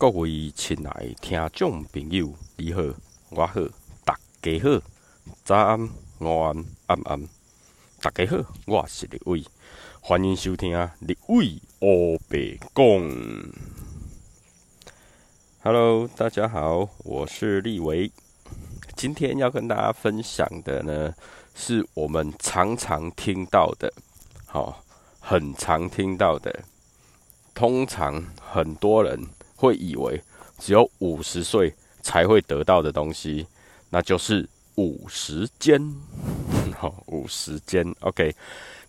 各位亲爱的听众朋友，你好，我好，大家好，早安、午安、晚安，大家好，我是立伟，欢迎收听立伟黑白讲。Hello，大家好，我是立伟，今天要跟大家分享的呢，是我们常常听到的，好，很常听到的，通常很多人。会以为只有五十岁才会得到的东西，那就是五十肩。好，五十肩，OK。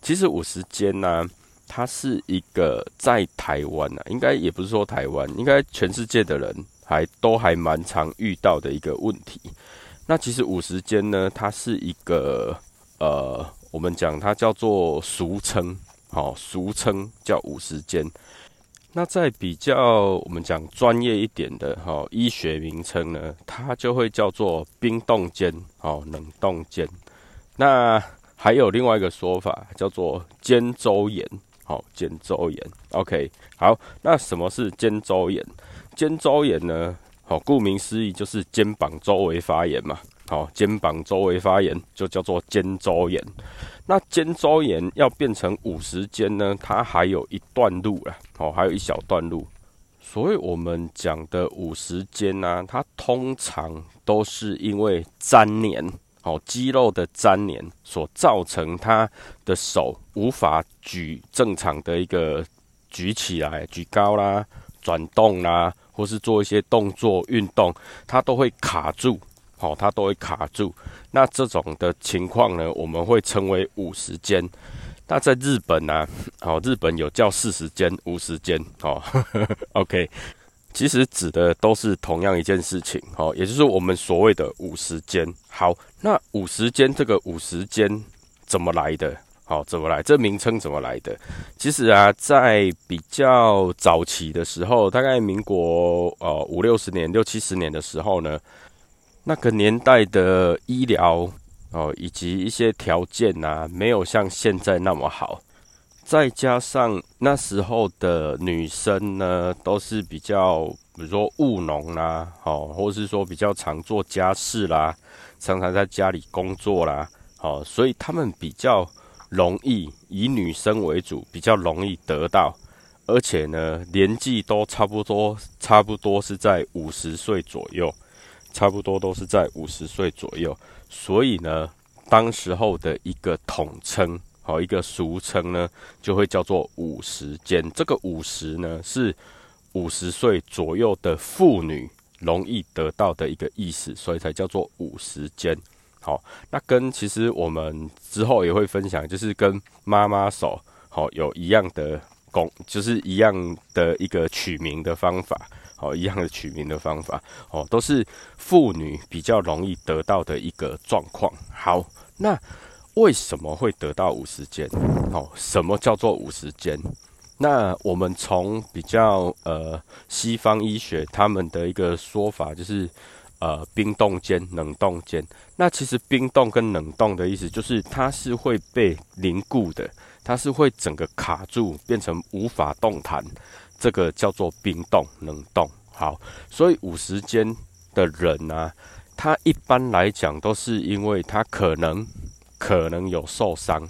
其实五十肩呢，它是一个在台湾呢，应该也不是说台湾，应该全世界的人还都还蛮常遇到的一个问题。那其实五十肩呢，它是一个呃，我们讲它叫做俗称，好，俗称叫五十肩。那在比较我们讲专业一点的哈医学名称呢，它就会叫做冰冻肩哦，冷冻肩。那还有另外一个说法叫做肩周炎，好，肩周炎。OK，好，那什么是肩周炎？肩周炎呢，好，顾名思义就是肩膀周围发炎嘛。好，肩膀周围发炎就叫做肩周炎。那肩周炎要变成五十肩呢，它还有一段路啊，哦，还有一小段路。所以我们讲的五十肩呢，它通常都是因为粘连，哦，肌肉的粘连所造成，他的手无法举正常的一个举起来、举高啦、转动啦，或是做一些动作运动，它都会卡住。哦，它都会卡住。那这种的情况呢，我们会称为五十间。那在日本呢，哦，日本有叫四十间、五十间。哦，OK，其实指的都是同样一件事情。哦，也就是我们所谓的五十间。好，那五十间这个五十间怎么来的？好，怎么来？这名称怎么来的？其实啊，在比较早期的时候，大概民国呃五六十年、六七十年的时候呢。那个年代的医疗哦，以及一些条件呐，没有像现在那么好。再加上那时候的女生呢，都是比较，比如说务农啦，哦，或是说比较常做家事啦，常常在家里工作啦，哦，所以他们比较容易以女生为主，比较容易得到，而且呢，年纪都差不多，差不多是在五十岁左右。差不多都是在五十岁左右，所以呢，当时候的一个统称，好一个俗称呢，就会叫做五十肩。这个五十呢，是五十岁左右的妇女容易得到的一个意思，所以才叫做五十肩。好，那跟其实我们之后也会分享，就是跟妈妈手好有一样的功，就是一样的一个取名的方法。哦，一样的取名的方法哦，都是妇女比较容易得到的一个状况。好，那为什么会得到五十肩？哦，什么叫做五十肩？那我们从比较呃西方医学他们的一个说法，就是呃冰冻肩、冷冻肩。那其实冰冻跟冷冻的意思，就是它是会被凝固的，它是会整个卡住，变成无法动弹。这个叫做冰冻、冷冻。好，所以五十肩的人呢，他一般来讲都是因为他可能可能有受伤，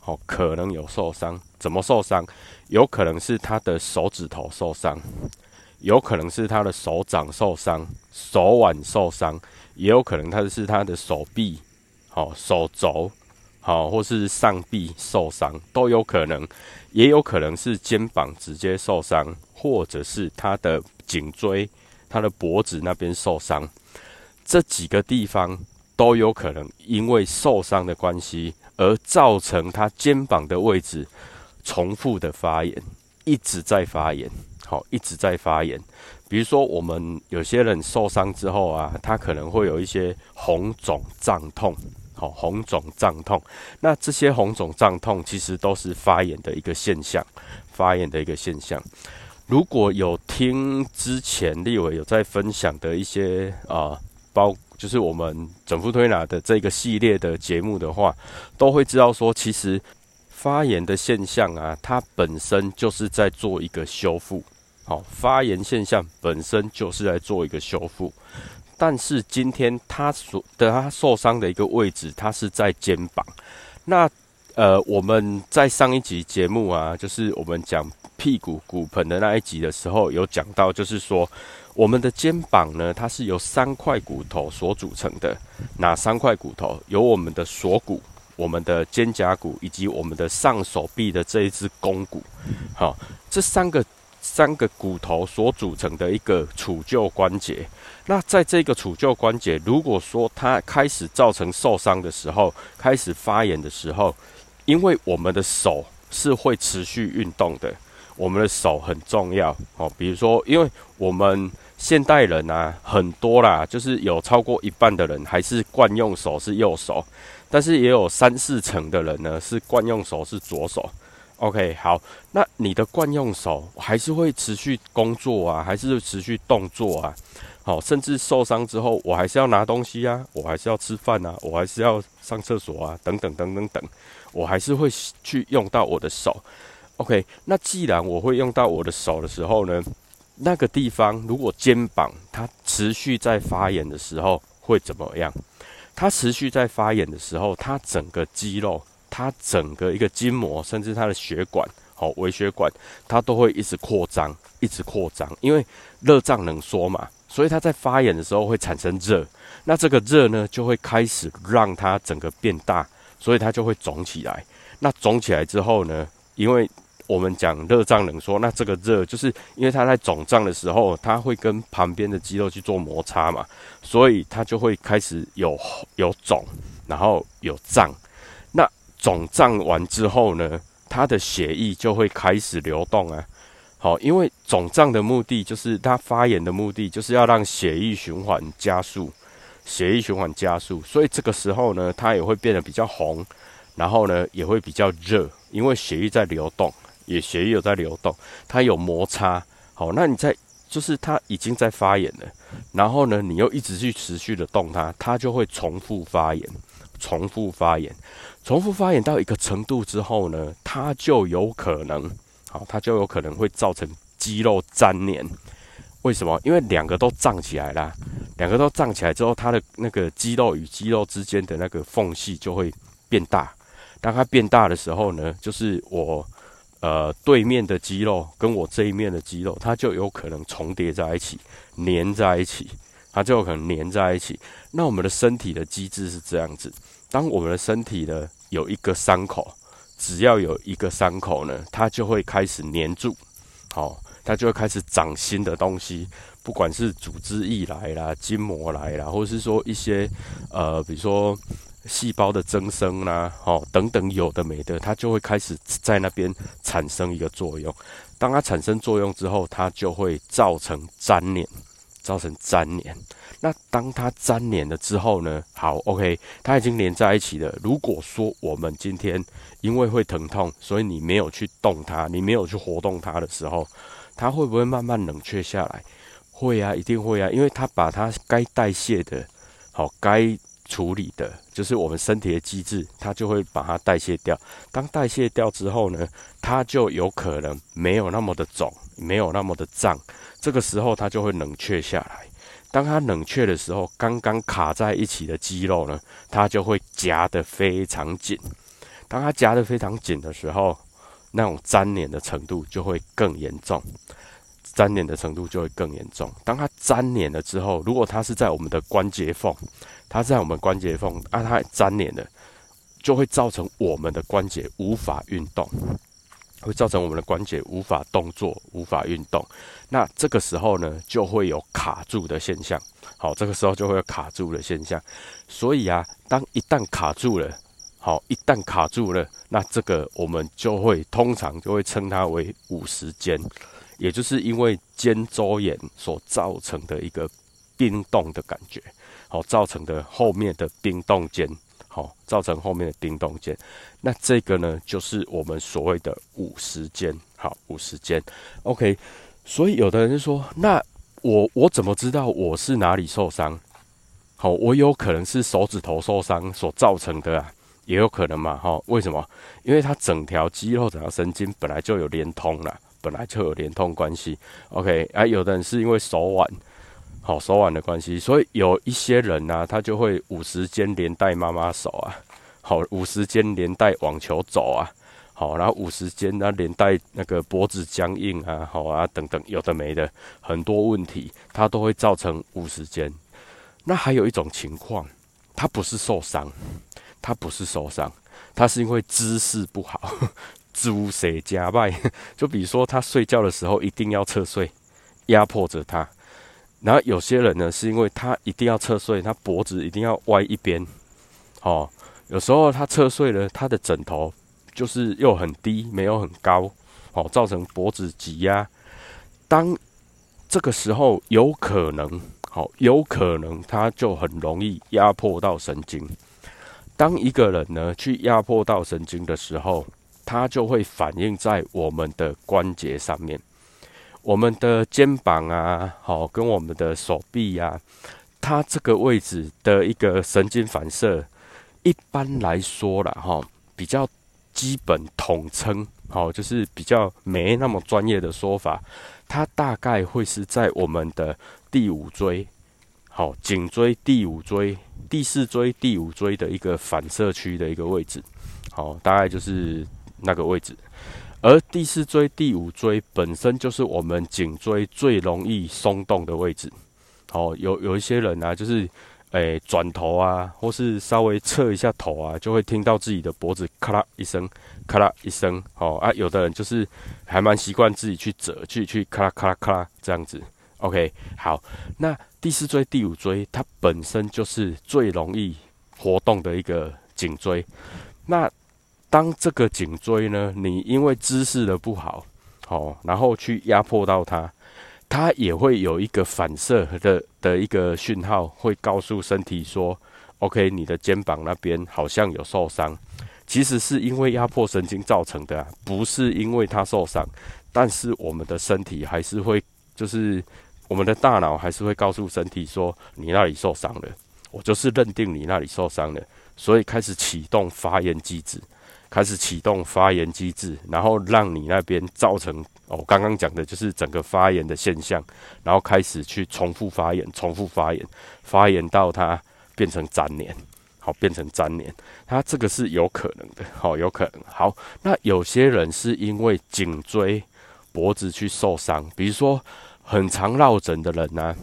好，可能有受伤。怎么受伤？有可能是他的手指头受伤，有可能是他的手掌受伤、手腕受伤，也有可能他是他的手臂、好手肘。好，或是上臂受伤都有可能，也有可能是肩膀直接受伤，或者是他的颈椎、他的脖子那边受伤，这几个地方都有可能因为受伤的关系而造成他肩膀的位置重复的发炎，一直在发炎，好，一直在发炎。比如说，我们有些人受伤之后啊，他可能会有一些红肿胀痛。好，红肿胀痛，那这些红肿胀痛其实都是发炎的一个现象，发炎的一个现象。如果有听之前立伟有在分享的一些啊，包就是我们整副推拿的这个系列的节目的话，都会知道说，其实发炎的现象啊，它本身就是在做一个修复，好，发炎现象本身就是在做一个修复，但是今天他所的他受伤的一个位置，他是在肩膀。那呃，我们在上一集节目啊，就是我们讲屁股骨盆的那一集的时候，有讲到，就是说我们的肩膀呢，它是由三块骨头所组成的。哪三块骨头？有我们的锁骨、我们的肩胛骨以及我们的上手臂的这一只肱骨。好，这三个三个骨头所组成的一个杵臼关节。那在这个杵臼关节，如果说它开始造成受伤的时候，开始发炎的时候，因为我们的手是会持续运动的，我们的手很重要哦。比如说，因为我们现代人啊，很多啦，就是有超过一半的人还是惯用手是右手，但是也有三四成的人呢是惯用手是左手。OK，好，那你的惯用手还是会持续工作啊，还是持续动作啊？好，甚至受伤之后，我还是要拿东西啊，我还是要吃饭啊，我还是要上厕所啊，等等等等等，我还是会去用到我的手。OK，那既然我会用到我的手的时候呢，那个地方如果肩膀它持续在发炎的时候会怎么样？它持续在发炎的时候，它整个肌肉、它整个一个筋膜，甚至它的血管。好，微血管它都会一直扩张，一直扩张，因为热胀冷缩嘛，所以它在发炎的时候会产生热，那这个热呢就会开始让它整个变大，所以它就会肿起来。那肿起来之后呢，因为我们讲热胀冷缩，那这个热就是因为它在肿胀的时候，它会跟旁边的肌肉去做摩擦嘛，所以它就会开始有有肿，然后有胀。肿胀完之后呢？它的血液就会开始流动啊，好，因为肿胀的目的就是它发炎的目的就是要让血液循环加速，血液循环加速，所以这个时候呢，它也会变得比较红，然后呢也会比较热，因为血液在流动，也血液有在流动，它有摩擦，好，那你在就是它已经在发炎了，然后呢你又一直去持续的动它，它就会重复发炎。重复发炎，重复发炎到一个程度之后呢，它就有可能，好，它就有可能会造成肌肉粘连。为什么？因为两个都胀起来了，两个都胀起来之后，它的那个肌肉与肌肉之间的那个缝隙就会变大。当它变大的时候呢，就是我呃对面的肌肉跟我这一面的肌肉，它就有可能重叠在一起，粘在一起，它就有可能粘在一起。那我们的身体的机制是这样子。当我们的身体呢有一个伤口，只要有一个伤口呢，它就会开始黏住，好，它就会开始长新的东西，不管是组织液来啦、筋膜来啦，或者是说一些呃，比如说细胞的增生啦，好，等等有的没的，它就会开始在那边产生一个作用。当它产生作用之后，它就会造成粘连。造成粘连，那当它粘连了之后呢？好，OK，它已经连在一起了。如果说我们今天因为会疼痛，所以你没有去动它，你没有去活动它的时候，它会不会慢慢冷却下来？会啊，一定会啊，因为它把它该代谢的，好，该处理的，就是我们身体的机制，它就会把它代谢掉。当代谢掉之后呢，它就有可能没有那么的肿，没有那么的胀。这个时候它就会冷却下来，当它冷却的时候，刚刚卡在一起的肌肉呢，它就会夹得非常紧。当它夹得非常紧的时候，那种粘连的程度就会更严重，粘连的程度就会更严重。当它粘连了之后，如果它是在我们的关节缝，它在我们关节缝啊，它粘连了，就会造成我们的关节无法运动。会造成我们的关节无法动作、无法运动，那这个时候呢，就会有卡住的现象。好，这个时候就会有卡住的现象。所以啊，当一旦卡住了，好，一旦卡住了，那这个我们就会通常就会称它为五十肩，也就是因为肩周炎所造成的一个冰冻的感觉，好，造成的后面的冰冻肩。好，造成后面的叮咚肩，那这个呢，就是我们所谓的五十肩。好，五十肩，OK。所以有的人就说，那我我怎么知道我是哪里受伤？好，我有可能是手指头受伤所造成的啊，也有可能嘛。哈，为什么？因为它整条肌肉、整条神经本来就有连通了，本来就有连通关系。OK，啊，有的人是因为手腕，好手腕的关系，所以有一些人呢，他就会五十肩连带妈妈手啊，好五十肩连带网球肘啊，好，然后五十肩那连带那个脖子僵硬啊，好啊等等，有的没的很多问题，它都会造成五十肩。那还有一种情况，他不是受伤，他不是受伤，他是因为姿势不好。猪谁加败？就比如说，他睡觉的时候一定要侧睡，压迫着他。然后有些人呢，是因为他一定要侧睡，他脖子一定要歪一边。哦，有时候他侧睡了，他的枕头就是又很低，没有很高，哦，造成脖子挤压。当这个时候有可能，好，有可能他就很容易压迫到神经。当一个人呢去压迫到神经的时候，他就会反映在我们的关节上面，我们的肩膀啊，好，跟我们的手臂呀，它这个位置的一个神经反射，一般来说了哈，比较基本统称，好，就是比较没那么专业的说法，它大概会是在我们的第五椎，好，颈椎第五椎、第四椎、第五椎的一个反射区的一个位置，好，大概就是。那个位置，而第四椎、第五椎本身就是我们颈椎最容易松动的位置。哦，有有一些人啊，就是诶转头啊，或是稍微侧一下头啊，就会听到自己的脖子咔啦一声，咔啦一声。哦啊，有的人就是还蛮习惯自己去折，去去咔啦咔啦咔啦这样子。OK，好，那第四椎、第五椎它本身就是最容易活动的一个颈椎，那。当这个颈椎呢，你因为姿势的不好，好，然后去压迫到它，它也会有一个反射的的一个讯号，会告诉身体说：“OK，你的肩膀那边好像有受伤。”其实是因为压迫神经造成的，不是因为它受伤。但是我们的身体还是会，就是我们的大脑还是会告诉身体说：“你那里受伤了。”我就是认定你那里受伤了，所以开始启动发炎机制。开始启动发炎机制，然后让你那边造成哦，刚刚讲的就是整个发炎的现象，然后开始去重复发炎，重复发炎，发炎到它变成粘连，好，变成粘连，它这个是有可能的，好，有可能。好，那有些人是因为颈椎、脖子去受伤，比如说很常落枕的人呢，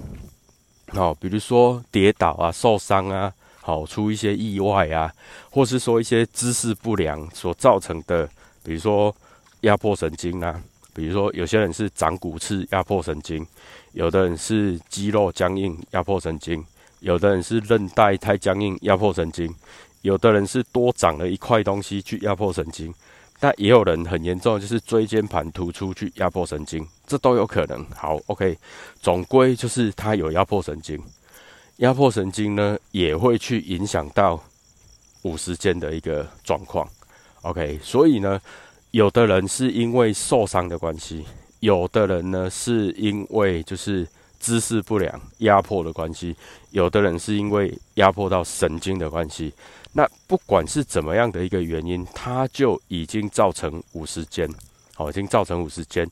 好，比如说跌倒啊、受伤啊。好出一些意外啊，或是说一些姿势不良所造成的，比如说压迫神经啊，比如说有些人是长骨刺压迫神经，有的人是肌肉僵硬压迫神经，有的人是韧带太僵硬压迫神经，有的人是多长了一块东西去压迫神经，但也有人很严重，就是椎间盘突出去压迫神经，这都有可能。好，OK，总归就是他有压迫神经。压迫神经呢，也会去影响到五十肩的一个状况。OK，所以呢，有的人是因为受伤的关系，有的人呢是因为就是姿势不良压迫的关系，有的人是因为压迫到神经的关系。那不管是怎么样的一个原因，它就已经造成五十肩，好，已经造成五十肩。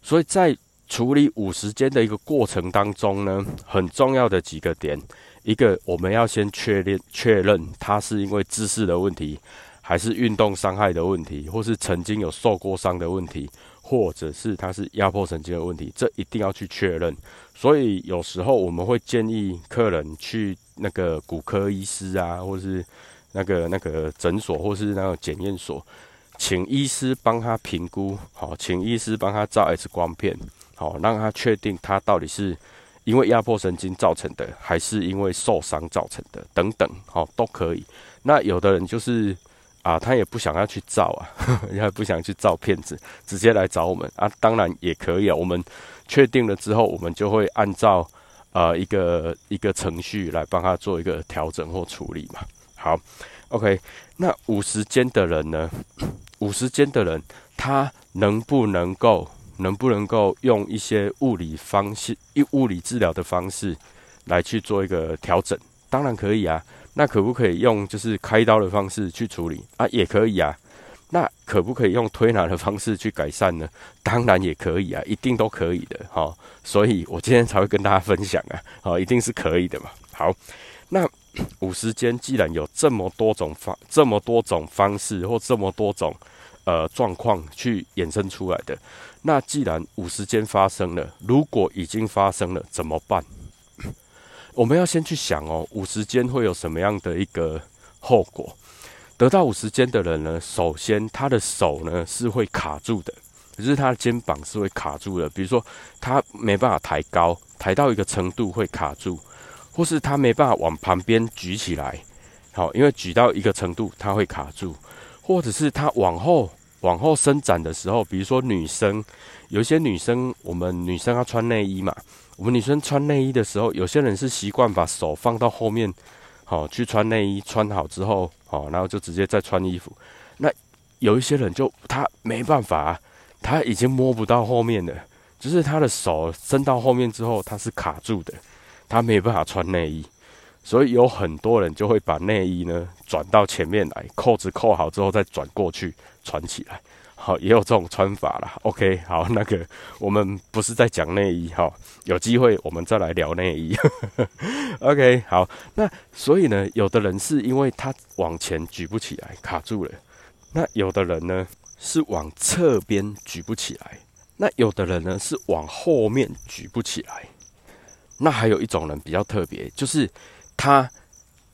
所以在处理五十肩的一个过程当中呢，很重要的几个点，一个我们要先确认确认他是因为姿势的问题，还是运动伤害的问题，或是曾经有受过伤的问题，或者是他是压迫神经的问题，这一定要去确认。所以有时候我们会建议客人去那个骨科医师啊，或是那个那个诊所，或是那个检验所，请医师帮他评估，好，请医师帮他照 X 光片。好，让他确定他到底是因为压迫神经造成的，还是因为受伤造成的，等等，好，都可以。那有的人就是啊，他也不想要去照啊，也不想去照片子，直接来找我们啊，当然也可以啊。我们确定了之后，我们就会按照呃一个一个程序来帮他做一个调整或处理嘛。好，OK，那五十间的人呢？五十间的人，他能不能够？能不能够用一些物理方式、一物理治疗的方式来去做一个调整？当然可以啊。那可不可以用就是开刀的方式去处理啊？也可以啊。那可不可以用推拿的方式去改善呢？当然也可以啊，一定都可以的哈。所以我今天才会跟大家分享啊，好，一定是可以的嘛。好，那五十间既然有这么多种方、这么多种方式或这么多种呃状况去衍生出来的，那既然五十间发生了，如果已经发生了怎么办？我们要先去想哦，五十间会有什么样的一个后果？得到五十肩的人呢，首先他的手呢是会卡住的，就是他的肩膀是会卡住的。比如说他没办法抬高，抬到一个程度会卡住，或是他没办法往旁边举起来，好，因为举到一个程度他会卡住，或者是他往后往后伸展的时候，比如说女生，有些女生，我们女生要穿内衣嘛，我们女生穿内衣的时候，有些人是习惯把手放到后面。好，去穿内衣，穿好之后，好，然后就直接再穿衣服。那有一些人就他没办法，他已经摸不到后面了，就是他的手伸到后面之后，他是卡住的，他没办法穿内衣。所以有很多人就会把内衣呢转到前面来，扣子扣好之后再转过去穿起来。好，也有这种穿法啦。OK，好，那个我们不是在讲内衣哈，有机会我们再来聊内衣。OK，好，那所以呢，有的人是因为他往前举不起来，卡住了；那有的人呢是往侧边举不起来；那有的人呢是往后面举不起来。那还有一种人比较特别，就是它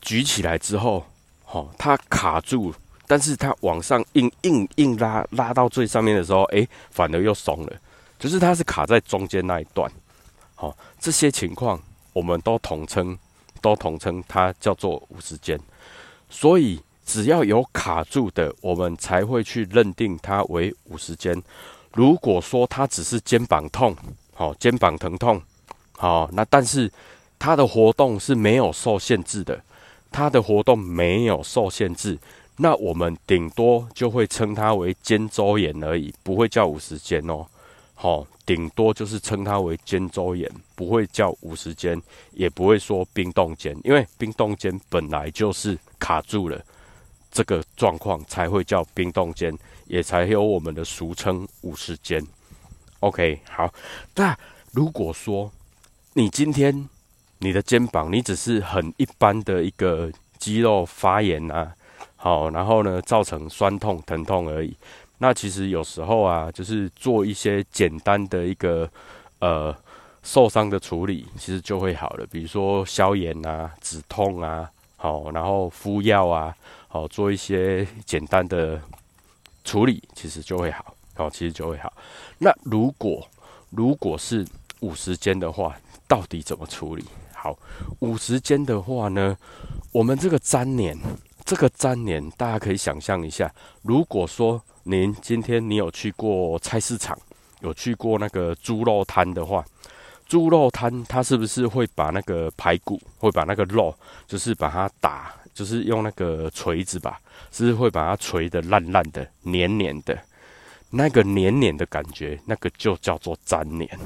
举起来之后，哦，它卡住。但是它往上硬硬硬拉拉到最上面的时候，哎，反而又松了，就是它是卡在中间那一段。好，这些情况我们都统称，都统称它叫做五十肩。所以只要有卡住的，我们才会去认定它为五十肩。如果说它只是肩膀痛，好，肩膀疼痛，好，那但是它的活动是没有受限制的，它的活动没有受限制。那我们顶多就会称它为肩周炎而已，不会叫五十肩哦。好，顶多就是称它为肩周炎，不会叫五十肩，也不会说冰冻肩，因为冰冻肩本来就是卡住了，这个状况才会叫冰冻肩，也才有我们的俗称五十肩。OK，好。那如果说你今天你的肩膀，你只是很一般的一个肌肉发炎啊。好，然后呢，造成酸痛、疼痛而已。那其实有时候啊，就是做一些简单的一个呃受伤的处理，其实就会好了。比如说消炎啊、止痛啊，好，然后敷药啊，好，做一些简单的处理，其实就会好。好，其实就会好。那如果如果是五十肩的话，到底怎么处理？好，五十间的话呢，我们这个粘连。这个粘连，大家可以想象一下。如果说您今天你有去过菜市场，有去过那个猪肉摊的话，猪肉摊它是不是会把那个排骨，会把那个肉，就是把它打，就是用那个锤子吧，是会把它锤的烂烂的、黏黏的，那个黏黏的感觉，那个就叫做粘连。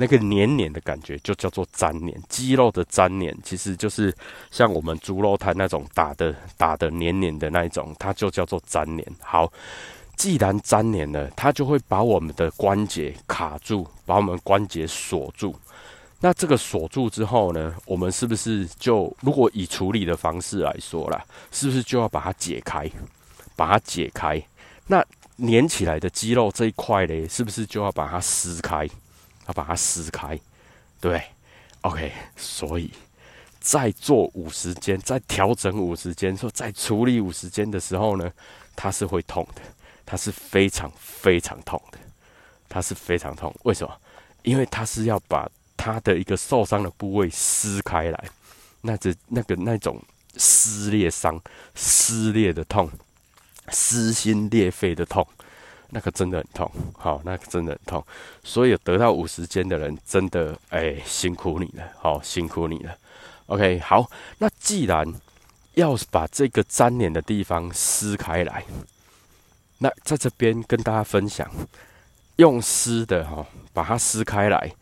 那个黏黏的感觉就叫做粘连，肌肉的粘连其实就是像我们猪肉摊那种打的打的黏黏的那一种，它就叫做粘连。好，既然粘连了，它就会把我们的关节卡住，把我们关节锁住。那这个锁住之后呢，我们是不是就如果以处理的方式来说啦，是不是就要把它解开？把它解开，那粘起来的肌肉这一块嘞，是不是就要把它撕开？要把它撕开，对，OK。所以在做五十肩，在调整五十肩，说在处理五十肩的时候呢，它是会痛的，它是非常非常痛的，它是非常痛。为什么？因为它是要把它的一个受伤的部位撕开来，那这那个那种撕裂伤、撕裂的痛、撕心裂肺的痛。那个真的很痛，好，那个真的很痛，所以得到五十间的人真的哎辛苦你了，好辛苦你了。OK，好，那既然要把这个粘连的地方撕开来，那在这边跟大家分享，用撕的哈，把它撕开来，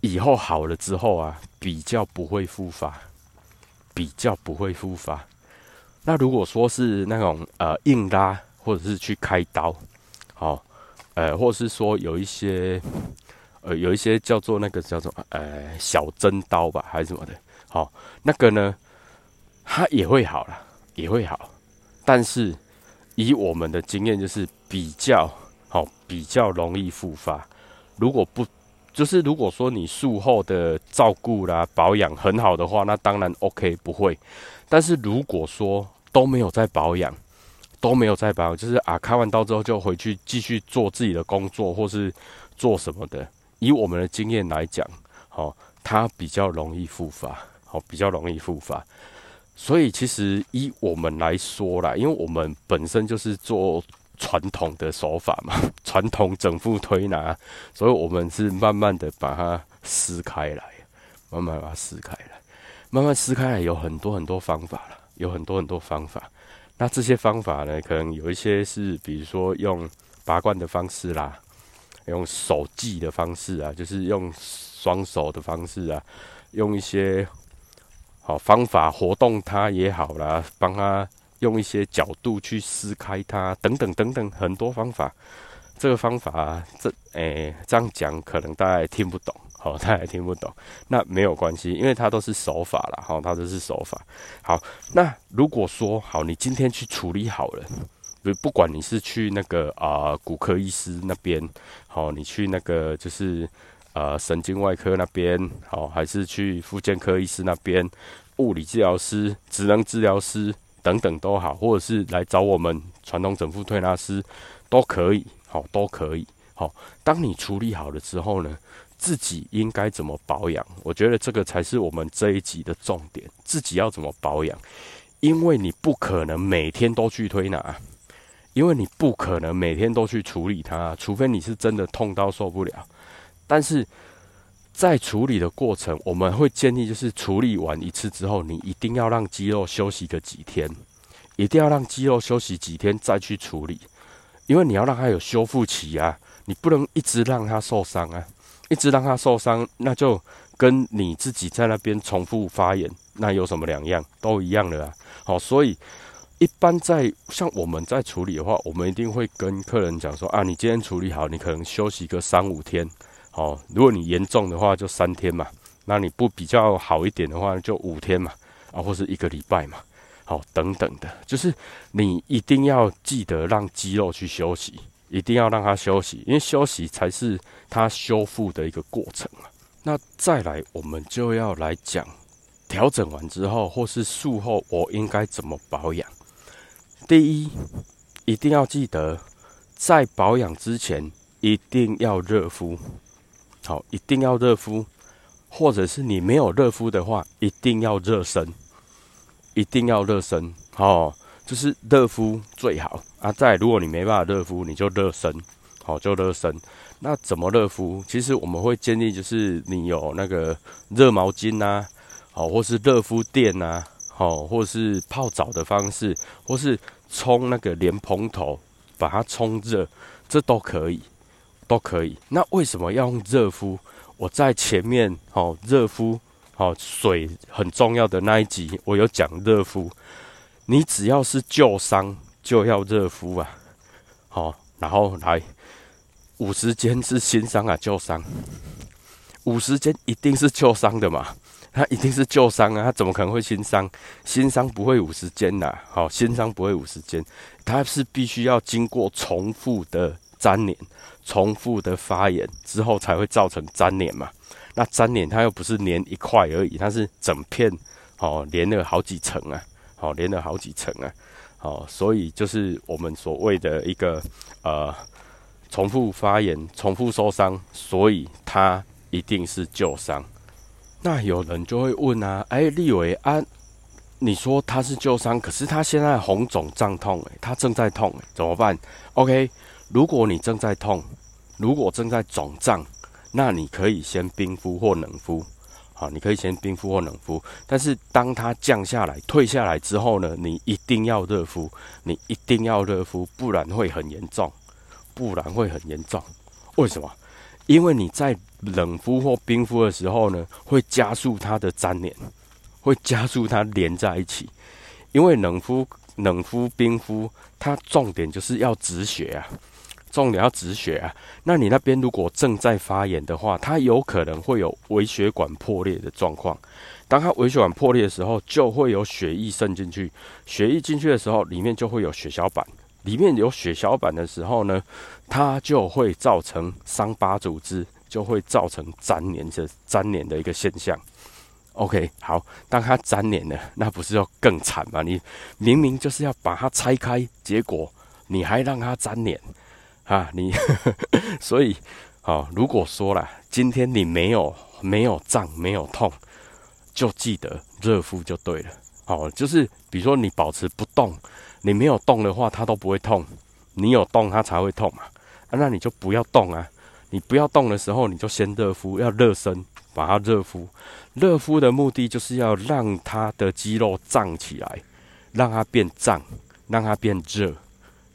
以后好了之后啊，比较不会复发，比较不会复发。那如果说是那种呃硬拉。或者是去开刀，好，呃，或是说有一些，呃，有一些叫做那个叫做呃小针刀吧，还是什么的，好，那个呢，它也会好了，也会好，但是以我们的经验就是比较好，比较容易复发。如果不就是如果说你术后的照顾啦、保养很好的话，那当然 OK 不会。但是如果说都没有在保养，都没有在保养，就是啊，开完刀之后就回去继续做自己的工作，或是做什么的。以我们的经验来讲，好，它比较容易复发，好，比较容易复发。所以其实以我们来说啦，因为我们本身就是做传统的手法嘛，传统整复推拿，所以我们是慢慢的把它撕开来，慢慢把它撕开来，慢慢撕开来，有很多很多方法了，有很多很多方法。那这些方法呢，可能有一些是，比如说用拔罐的方式啦，用手技的方式啊，就是用双手的方式啊，用一些好方法活动它也好啦，帮它用一些角度去撕开它，等等等等，很多方法。这个方法，这诶这样讲可能大家也听不懂，好，大家也听不懂。那没有关系，因为它都是手法啦，好，它都是手法。好，那如果说好，你今天去处理好了，不不管你是去那个啊骨科医师那边，好，你去那个就是呃神经外科那边，好，还是去复健科医师那边，物理治疗师、职能治疗师等等都好，或者是来找我们传统整复推拿师都可以。好，都可以。好，当你处理好了之后呢，自己应该怎么保养？我觉得这个才是我们这一集的重点。自己要怎么保养？因为你不可能每天都去推拿，因为你不可能每天都去处理它，除非你是真的痛到受不了。但是在处理的过程，我们会建议就是处理完一次之后，你一定要让肌肉休息个几天，一定要让肌肉休息几天再去处理。因为你要让它有修复期啊，你不能一直让它受伤啊，一直让它受伤，那就跟你自己在那边重复发炎，那有什么两样？都一样的啊。好，所以一般在像我们在处理的话，我们一定会跟客人讲说啊，你今天处理好，你可能休息个三五天。好，如果你严重的话，就三天嘛。那你不比较好一点的话，就五天嘛，啊，或是一个礼拜嘛。好，等等的，就是你一定要记得让肌肉去休息，一定要让它休息，因为休息才是它修复的一个过程嘛。那再来，我们就要来讲调整完之后，或是术后，我应该怎么保养？第一，一定要记得在保养之前一定要热敷，好，一定要热敷，或者是你没有热敷的话，一定要热身。一定要热身哦，就是热敷最好啊。再如果你没办法热敷，你就热身，好就热身。那怎么热敷？其实我们会建议就是你有那个热毛巾呐，好，或是热敷垫呐，好，或是泡澡的方式，或是冲那个莲蓬头把它冲热，这都可以，都可以。那为什么要用热敷？我在前面好热敷。好，水很重要的那一集，我有讲热敷。你只要是旧伤，就要热敷啊。好，然后来五十间是新伤啊，旧伤。五十间一定是旧伤的嘛？它一定是旧伤啊，它怎么可能会新伤？新伤不会五十间呐。好，新伤不会五十间，它是必须要经过重复的粘连、重复的发炎之后，才会造成粘连嘛。那粘连它又不是粘一块而已，它是整片，哦，连了好几层啊，好，连了好几层啊，好，所以就是我们所谓的一个呃重复发炎、重复受伤，所以它一定是旧伤。那有人就会问啊，哎，立伟啊，你说他是旧伤，可是他现在红肿胀痛，哎，他正在痛，怎么办？OK，如果你正在痛，如果正在肿胀。那你可以先冰敷或冷敷，好，你可以先冰敷或冷敷。但是当它降下来、退下来之后呢，你一定要热敷，你一定要热敷，不然会很严重，不然会很严重。为什么？因为你在冷敷或冰敷的时候呢，会加速它的粘连，会加速它连在一起。因为冷敷冷敷、冰敷，它重点就是要止血啊，重点要止血啊。那你那边如果正在发炎的话，它有可能会有微血管破裂的状况。当它微血管破裂的时候，就会有血液渗进去，血液进去的时候，里面就会有血小板。里面有血小板的时候呢，它就会造成伤疤组织，就会造成粘连的粘连的一个现象。OK，好，当它粘连了，那不是要更惨吗？你明明就是要把它拆开，结果你还让它粘连啊！你所以，好，如果说了今天你没有没有胀没有痛，就记得热敷就对了。好，就是比如说你保持不动，你没有动的话，它都不会痛；你有动，它才会痛嘛。啊，那你就不要动啊！你不要动的时候，你就先热敷，要热身。把它热敷，热敷的目的就是要让它的肌肉胀起来，让它变胀，让它变热，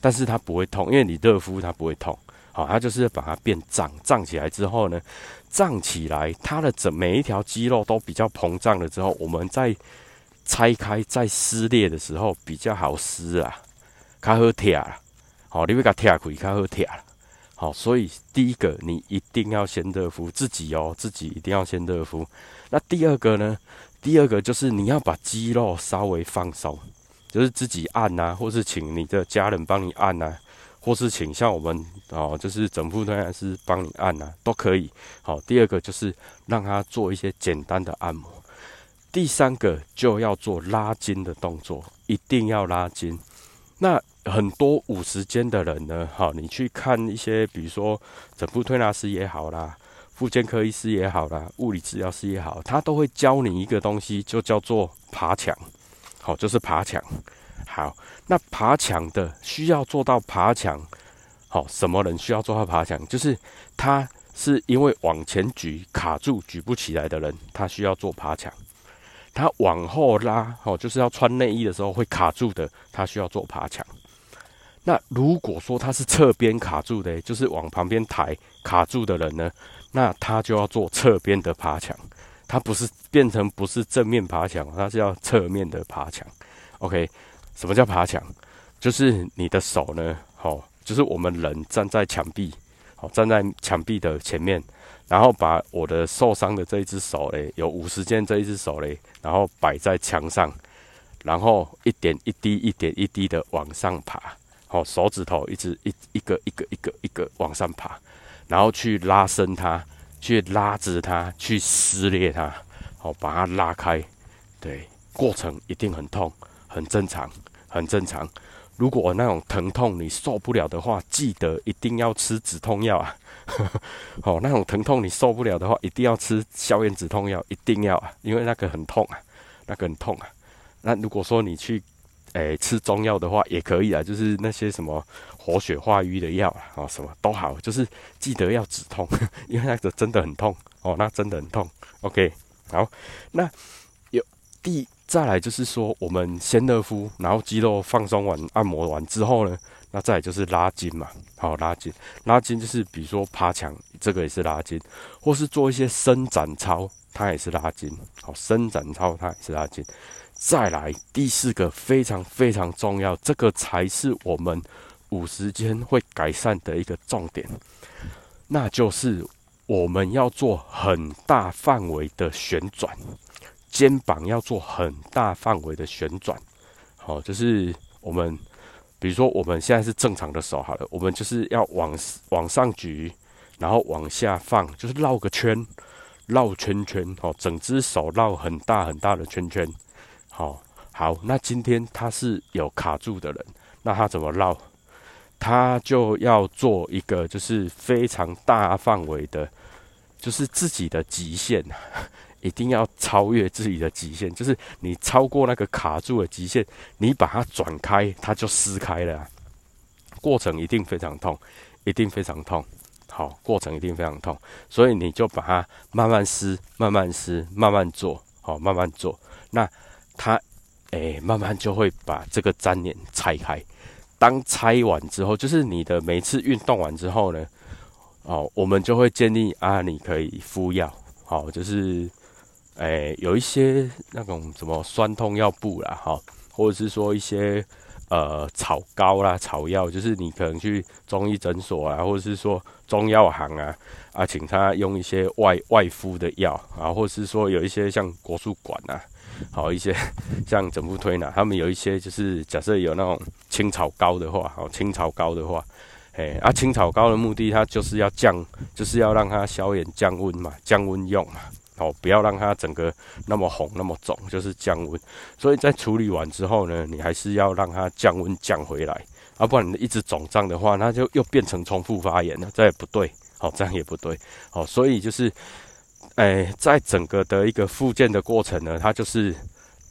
但是它不会痛，因为你热敷它不会痛。好，它就是把它变胀，胀起来之后呢，胀起来，它的整每一条肌肉都比较膨胀了之后，我们在拆开、再撕裂的时候比较好撕啊，较好贴啊。好，你要甲贴开，较好贴。好，所以第一个你一定要先热敷自己哦，自己一定要先热敷。那第二个呢？第二个就是你要把肌肉稍微放松，就是自己按呐，或是请你的家人帮你按呐，或是请像我们哦，就是整副推拿师帮你按呐，都可以。好，第二个就是让他做一些简单的按摩。第三个就要做拉筋的动作，一定要拉筋。那很多五十肩的人呢，哈，你去看一些，比如说整部推拿师也好啦，复健科医师也好啦，物理治疗师也好，他都会教你一个东西，就叫做爬墙，好，就是爬墙。好，那爬墙的需要做到爬墙，好，什么人需要做到爬墙？就是他是因为往前举卡住举不起来的人，他需要做爬墙。他往后拉，哦，就是要穿内衣的时候会卡住的，他需要做爬墙。那如果说他是侧边卡住的，就是往旁边抬卡住的人呢，那他就要做侧边的爬墙。它不是变成不是正面爬墙，它是要侧面的爬墙。OK，什么叫爬墙？就是你的手呢，好，就是我们人站在墙壁，好，站在墙壁的前面。然后把我的受伤的这一只手嘞，有五十件这一只手嘞，然后摆在墙上，然后一点一滴、一点一滴的往上爬，好，手指头一直一一个一个一个一个往上爬，然后去拉伸它，去拉直它，去撕裂它，好，把它拉开，对，过程一定很痛，很正常，很正常。如果那种疼痛你受不了的话，记得一定要吃止痛药啊。好，那种疼痛你受不了的话，一定要吃消炎止痛药，一定要啊，因为那个很痛啊，那个很痛啊。那如果说你去，诶吃中药的话也可以啊，就是那些什么活血化瘀的药啊，哦，什么都好，就是记得要止痛，因为那个真的很痛哦，那真的很痛。OK，好，那有第再来就是说，我们先热敷，然后肌肉放松完、按摩完之后呢？那再就是拉筋嘛，好拉筋，拉筋就是比如说爬墙，这个也是拉筋，或是做一些伸展操，它也是拉筋，好伸展操它也是拉筋。再来第四个非常非常重要，这个才是我们五十肩会改善的一个重点，那就是我们要做很大范围的旋转，肩膀要做很大范围的旋转，好，就是我们。比如说，我们现在是正常的手好了，我们就是要往往上举，然后往下放，就是绕个圈，绕圈圈，哦，整只手绕很大很大的圈圈，好，好，那今天他是有卡住的人，那他怎么绕？他就要做一个就是非常大范围的，就是自己的极限。一定要超越自己的极限，就是你超过那个卡住的极限，你把它转开，它就撕开了。过程一定非常痛，一定非常痛。好，过程一定非常痛，所以你就把它慢慢撕，慢慢撕，慢慢做，好，慢慢做。那它，诶，慢慢就会把这个粘连拆开。当拆完之后，就是你的每次运动完之后呢，哦，我们就会建议啊，你可以敷药，好，就是。诶，有一些那种什么酸痛药布啦，哈，或者是说一些呃草膏啦、草药，就是你可能去中医诊所啊，或者是说中药行啊啊，请他用一些外外敷的药啊，或者是说有一些像国术馆啊，好一些 像整复推拿，他们有一些就是假设有那种青草膏的话，好青草膏的话。哎，啊，青草膏的目的，它就是要降，就是要让它消炎降温嘛，降温用嘛，哦，不要让它整个那么红那么肿，就是降温。所以在处理完之后呢，你还是要让它降温降回来，啊，不然你一直肿胀的话，那就又变成重复发炎了，这也不对，好，这样也不对，好，所以就是，哎，在整个的一个复健的过程呢，它就是。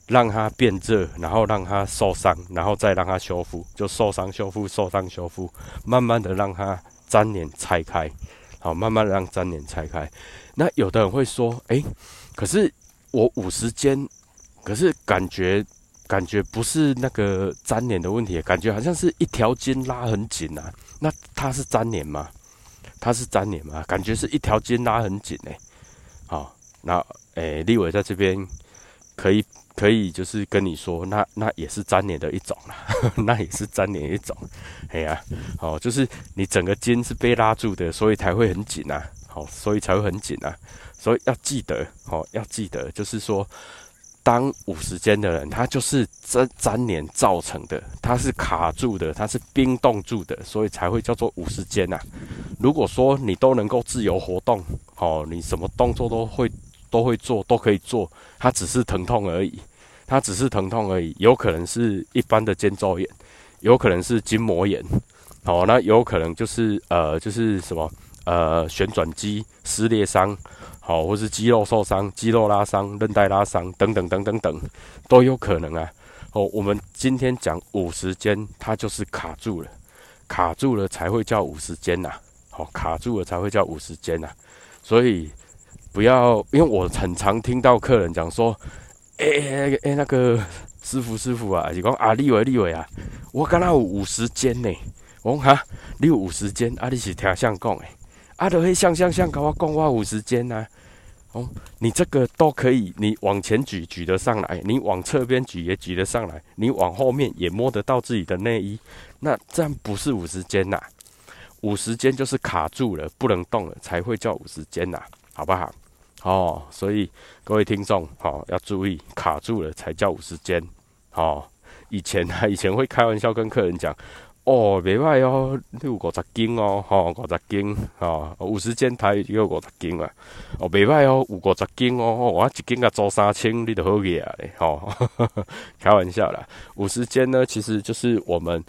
让它变热，然后让它受伤，然后再让它修复，就受伤修复，受伤修复，慢慢的让它粘连拆开，好，慢慢让粘连拆开。那有的人会说，哎，可是我五十肩，可是感觉感觉不是那个粘连的问题，感觉好像是一条筋拉很紧啊。那它是粘连吗？它是粘连吗？感觉是一条筋拉很紧哎。那诶，立伟在这边可以。可以，就是跟你说，那那也是粘连的一种啦，那也是粘连一种。哎呀，好，就是你整个筋是被拉住的，所以才会很紧啊。好，所以才会很紧啊。所以要记得，哦，要记得，就是说，当五十肩的人，他就是粘粘连造成的，他是卡住的，他是冰冻住的，所以才会叫做五十肩呐。如果说你都能够自由活动，哦，你什么动作都会。都会做，都可以做，它只是疼痛而已，它只是疼痛而已，有可能是一般的肩周炎，有可能是筋膜炎，好，那有可能就是呃，就是什么呃，旋转肌撕裂伤，好，或是肌肉受伤、肌肉拉伤、韧带拉伤等等等等等，都有可能啊。哦，我们今天讲五十肩，它就是卡住了，卡住了才会叫五十肩呐，好，卡住了才会叫五十肩呐，所以。不要，因为我很常听到客人讲说，哎哎那个师傅师傅啊，你讲啊立伟立伟啊，我刚那有五十肩呢，我讲哈，你有五十肩，啊你是听相讲诶，啊都会像像像跟我讲我五十肩呐，哦，你这个都可以，你往前举举得上来，你往侧边举也举得上来，你往后面也摸得到自己的内衣，那这样不是五十肩呐，五十肩就是卡住了，不能动了，才会叫五十肩呐，好不好？哦，所以各位听众，好要注意，卡住了才叫五十肩。哦，以前啊，以前会开玩笑跟客人讲，哦，别歹哦，你有五十斤哦，吼，五十斤，哦，五十肩台已经有五十斤啊，哦，别歹哦，有五十斤哦，我一斤啊做三千，你都好嘢啊，吼，开玩笑啦，五十肩呢，其实就是我们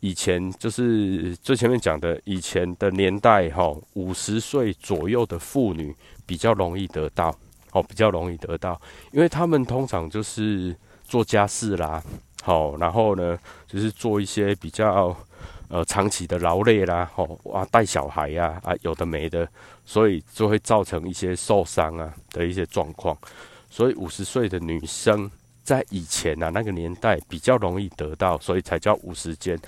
以前就是最前面讲的，以前的年代，哈，五十岁左右的妇女。比较容易得到，哦，比较容易得到，因为他们通常就是做家事啦，好，然后呢，就是做一些比较呃长期的劳累啦，哦，哇，带小孩呀，啊，有的没的，所以就会造成一些受伤啊的一些状况，所以五十岁的女生在以前啊那个年代比较容易得到，所以才叫五十肩，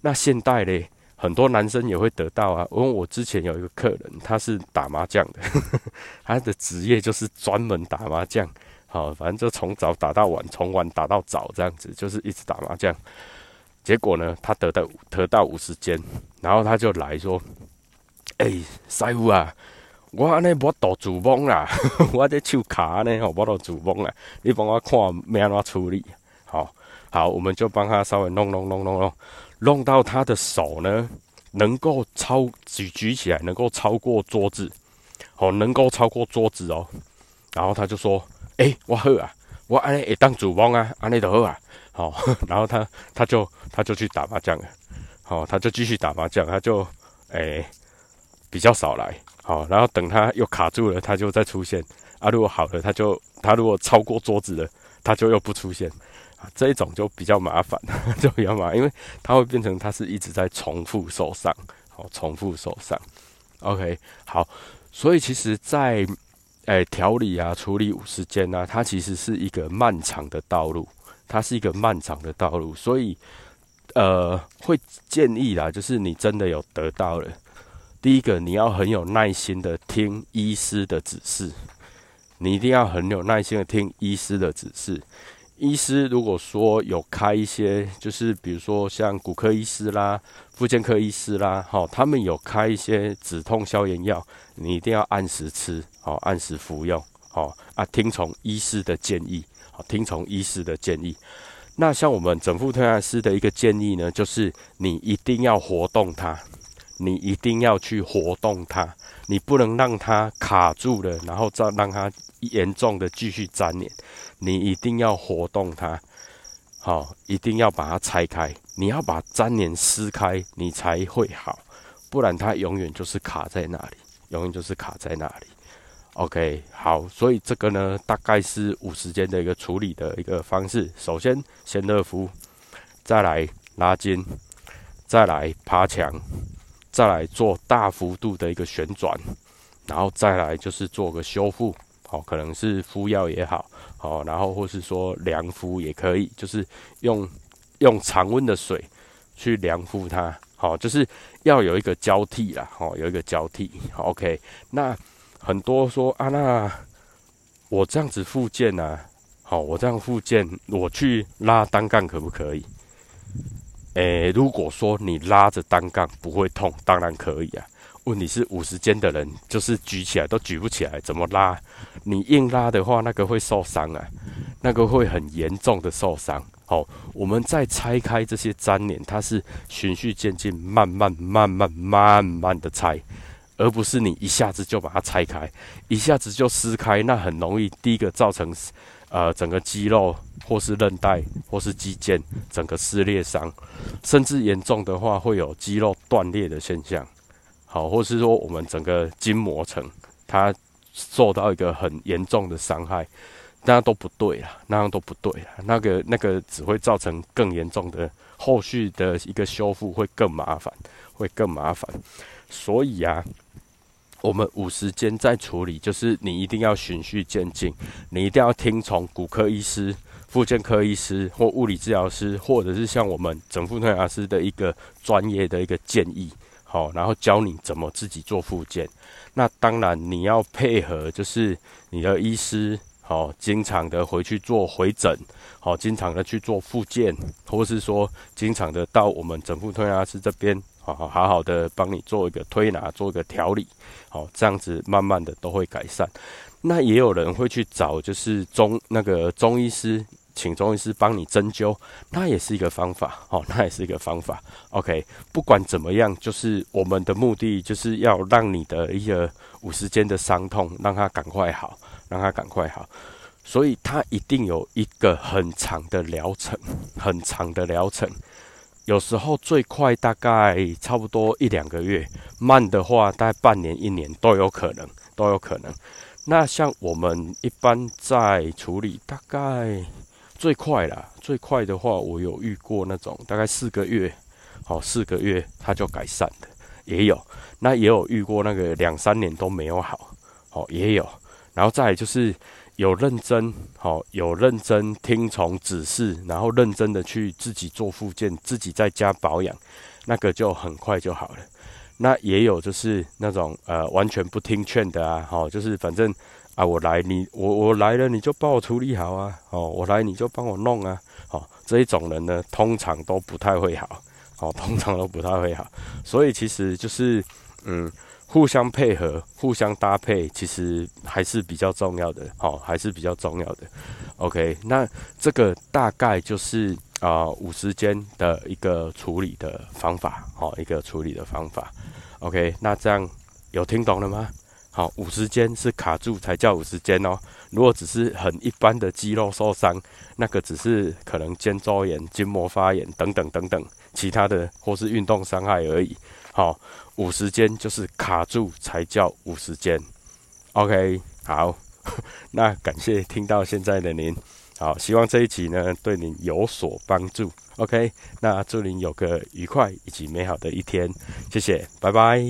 那现代嘞？很多男生也会得到啊，因为我之前有一个客人，他是打麻将的，他的职业就是专门打麻将，好，反正就从早打到晚，从晚打到早这样子，就是一直打麻将。结果呢，他得到得到五十间，然后他就来说：“哎，师傅啊，我安尼无度主崩啦，我这手卡呢，我无度主崩啦，你帮我看咩安怎处理？好，好，我们就帮他稍微弄弄弄弄弄。”弄到他的手呢，能够超举举起来，能够超过桌子，哦，能够超过桌子哦。然后他就说：“哎，我好啊，我安尼会当主翁啊，安尼就好啊。”好，然后他他就他就去打麻将了，好，他就继续打麻将，他就哎比较少来，好，然后等他又卡住了，他就再出现啊。如果好了，他就他如果超过桌子了，他就又不出现。啊这一种就比较麻烦，就比较麻烦，因为它会变成它是一直在重复受伤，好，重复受伤。OK，好，所以其实，在诶调理啊、处理五十肩啊，它其实是一个漫长的道路，它是一个漫长的道路，所以呃，会建议啦，就是你真的有得到了，第一个你要很有耐心的听医师的指示，你一定要很有耐心的听医师的指示。医师如果说有开一些，就是比如说像骨科医师啦、妇健科医师啦，好，他们有开一些止痛消炎药，你一定要按时吃，好，按时服用，好啊，听从医师的建议，好，听从医师的建议。那像我们整副推拿师的一个建议呢，就是你一定要活动它，你一定要去活动它，你不能让它卡住了，然后再让它严重的继续粘连。你一定要活动它，好，一定要把它拆开。你要把粘连撕开，你才会好，不然它永远就是卡在那里，永远就是卡在那里。OK，好，所以这个呢，大概是五时间的一个处理的一个方式。首先先热敷，再来拉筋，再来爬墙，再来做大幅度的一个旋转，然后再来就是做个修复。好，可能是敷药也好，好，然后或是说凉敷也可以，就是用用常温的水去凉敷它，好，就是要有一个交替啦，好，有一个交替，OK。那很多说啊，那我这样子复健呢，好，我这样复健，我去拉单杠可不可以？诶，如果说你拉着单杠不会痛，当然可以啊。问题是五十肩的人就是举起来都举不起来，怎么拉？你硬拉的话，那个会受伤啊，那个会很严重的受伤。好，我们再拆开这些粘连，它是循序渐进，慢慢、慢慢、慢慢的拆，而不是你一下子就把它拆开，一下子就撕开，那很容易第一个造成呃整个肌肉或是韧带或是肌腱整个撕裂伤，甚至严重的话会有肌肉断裂的现象。好，或是说我们整个筋膜层它受到一个很严重的伤害，那都不对了，那样都不对了，那个那个只会造成更严重的后续的一个修复会更麻烦，会更麻烦。所以啊，我们五时间在处理，就是你一定要循序渐进，你一定要听从骨科医师、复健科医师或物理治疗师，或者是像我们整复推拿师的一个专业的一个建议。好，然后教你怎么自己做复健。那当然你要配合，就是你的医师，好，经常的回去做回诊，好，经常的去做复健，或是说经常的到我们整复推拿师这边，好好好好的帮你做一个推拿，做一个调理，好，这样子慢慢的都会改善。那也有人会去找，就是中那个中医师。请中医师帮你针灸，那也是一个方法，哦，那也是一个方法。OK，不管怎么样，就是我们的目的就是要让你的一个五十肩的伤痛，让它赶快好，让它赶快好。所以它一定有一个很长的疗程，很长的疗程。有时候最快大概差不多一两个月，慢的话大概半年、一年都有可能，都有可能。那像我们一般在处理，大概。最快啦，最快的话，我有遇过那种大概四个月，好四个月它就改善的，也有。那也有遇过那个两三年都没有好，好也有。然后再就是有认真，好有认真听从指示，然后认真的去自己做复健，自己在家保养，那个就很快就好了。那也有就是那种呃完全不听劝的啊，好就是反正。啊，我来，你我我来了，你就帮我处理好啊！哦，我来你就帮我弄啊！哦，这一种人呢，通常都不太会好，哦，通常都不太会好。所以其实就是，嗯，互相配合、互相搭配，其实还是比较重要的，哦，还是比较重要的。OK，那这个大概就是啊，五十间的一个处理的方法，哦，一个处理的方法。OK，那这样有听懂了吗？好，五十肩是卡住才叫五十肩哦。如果只是很一般的肌肉受伤，那个只是可能肩周炎、筋膜发炎等等等等其他的，或是运动伤害而已。好，五十间就是卡住才叫五十间。OK，好，那感谢听到现在的您。好，希望这一集呢对您有所帮助。OK，那祝您有个愉快以及美好的一天。谢谢，拜拜。